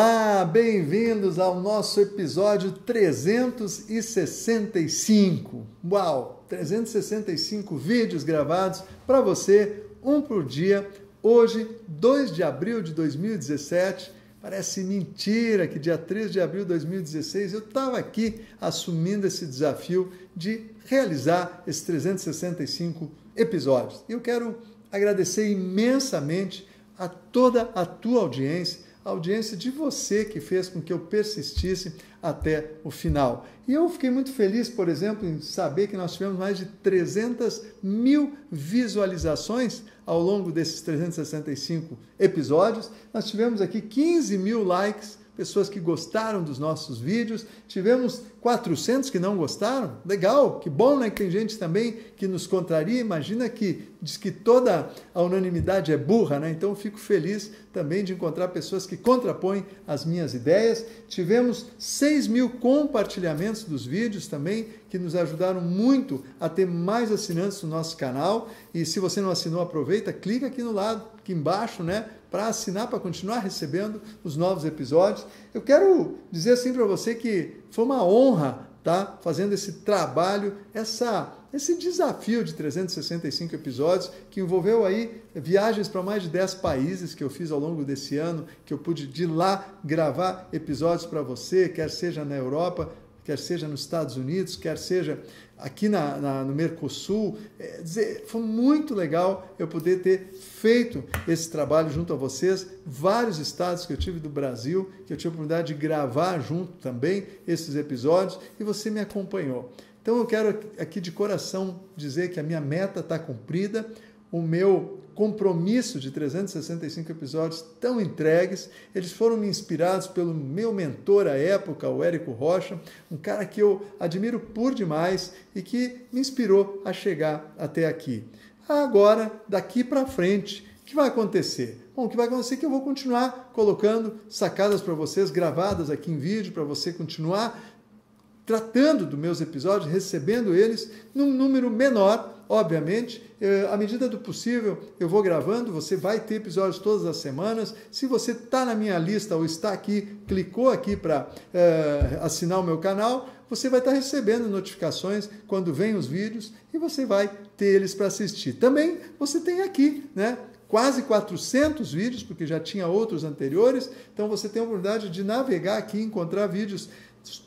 Olá, bem-vindos ao nosso episódio 365. Uau, 365 vídeos gravados para você, um por dia. Hoje, 2 de abril de 2017. Parece mentira que dia 3 de abril de 2016 eu estava aqui assumindo esse desafio de realizar esses 365 episódios. Eu quero agradecer imensamente a toda a tua audiência audiência de você que fez com que eu persistisse até o final. E eu fiquei muito feliz, por exemplo, em saber que nós tivemos mais de 300 mil visualizações ao longo desses 365 episódios. Nós tivemos aqui 15 mil likes pessoas que gostaram dos nossos vídeos. Tivemos 400 que não gostaram. Legal, que bom, né? Que tem gente também que nos contraria. Imagina que diz que toda a unanimidade é burra, né? Então fico feliz também de encontrar pessoas que contrapõem as minhas ideias. Tivemos 6 mil compartilhamentos dos vídeos também, que nos ajudaram muito a ter mais assinantes no nosso canal. E se você não assinou, aproveita, clica aqui no lado, aqui embaixo, né? Para assinar, para continuar recebendo os novos episódios. Eu quero dizer assim para você que foi uma honra tá fazendo esse trabalho, essa esse desafio de 365 episódios que envolveu aí viagens para mais de 10 países que eu fiz ao longo desse ano, que eu pude de lá gravar episódios para você, quer seja na Europa, quer seja nos Estados Unidos, quer seja aqui na, na, no Mercosul. É, dizer, foi muito legal eu poder ter feito esse trabalho junto a vocês. Vários estados que eu tive do Brasil, que eu tive a oportunidade de gravar junto também esses episódios e você me acompanhou. Então eu quero aqui de coração dizer que a minha meta está cumprida, o meu compromisso de 365 episódios tão entregues. Eles foram me inspirados pelo meu mentor à época, o Érico Rocha, um cara que eu admiro por demais e que me inspirou a chegar até aqui. Agora, daqui para frente, o que vai acontecer? Bom, o que vai acontecer é que eu vou continuar colocando sacadas para vocês, gravadas aqui em vídeo, para você continuar tratando dos meus episódios, recebendo eles num número menor, obviamente. Eh, à medida do possível, eu vou gravando, você vai ter episódios todas as semanas. Se você está na minha lista ou está aqui, clicou aqui para eh, assinar o meu canal, você vai estar tá recebendo notificações quando vem os vídeos e você vai ter eles para assistir. Também você tem aqui, né? Quase 400 vídeos, porque já tinha outros anteriores, então você tem a oportunidade de navegar aqui encontrar vídeos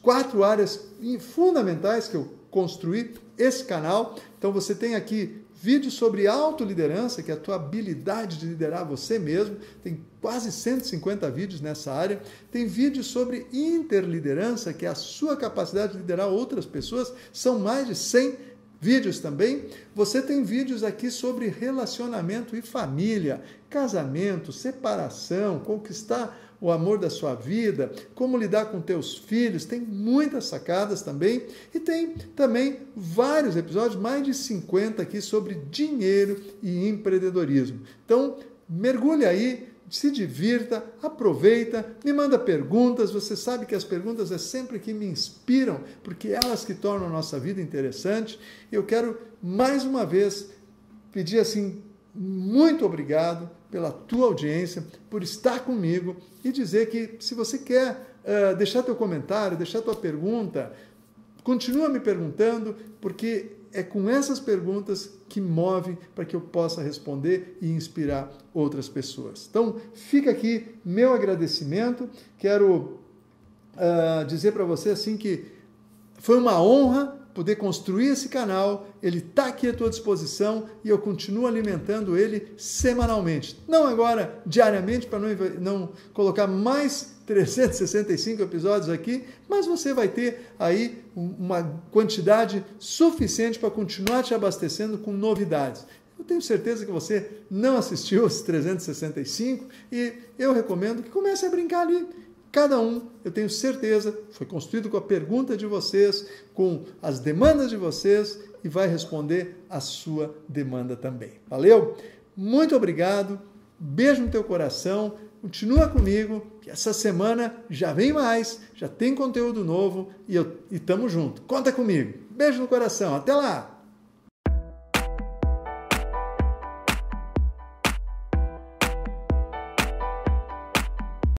quatro áreas fundamentais que eu construí esse canal. Então você tem aqui vídeos sobre autoliderança, que é a tua habilidade de liderar você mesmo. Tem quase 150 vídeos nessa área. Tem vídeos sobre interliderança, que é a sua capacidade de liderar outras pessoas. São mais de 100 vídeos também. Você tem vídeos aqui sobre relacionamento e família, casamento, separação, conquistar o amor da sua vida, como lidar com teus filhos, tem muitas sacadas também e tem também vários episódios, mais de 50 aqui sobre dinheiro e empreendedorismo. Então, mergulhe aí, se divirta, aproveita, me manda perguntas. Você sabe que as perguntas é sempre que me inspiram, porque é elas que tornam a nossa vida interessante. Eu quero mais uma vez pedir assim muito obrigado pela tua audiência, por estar comigo e dizer que se você quer uh, deixar teu comentário, deixar tua pergunta, continua me perguntando, porque é com essas perguntas que move para que eu possa responder e inspirar outras pessoas. Então, fica aqui meu agradecimento. Quero uh, dizer para você assim que foi uma honra poder construir esse canal, ele está aqui à tua disposição e eu continuo alimentando ele semanalmente. Não agora diariamente, para não, não colocar mais 365 episódios aqui, mas você vai ter aí uma quantidade suficiente para continuar te abastecendo com novidades. Eu tenho certeza que você não assistiu os 365 e eu recomendo que comece a brincar ali Cada um, eu tenho certeza, foi construído com a pergunta de vocês, com as demandas de vocês e vai responder a sua demanda também. Valeu? Muito obrigado. Beijo no teu coração. Continua comigo, que essa semana já vem mais, já tem conteúdo novo e, eu, e tamo junto. Conta comigo. Beijo no coração. Até lá!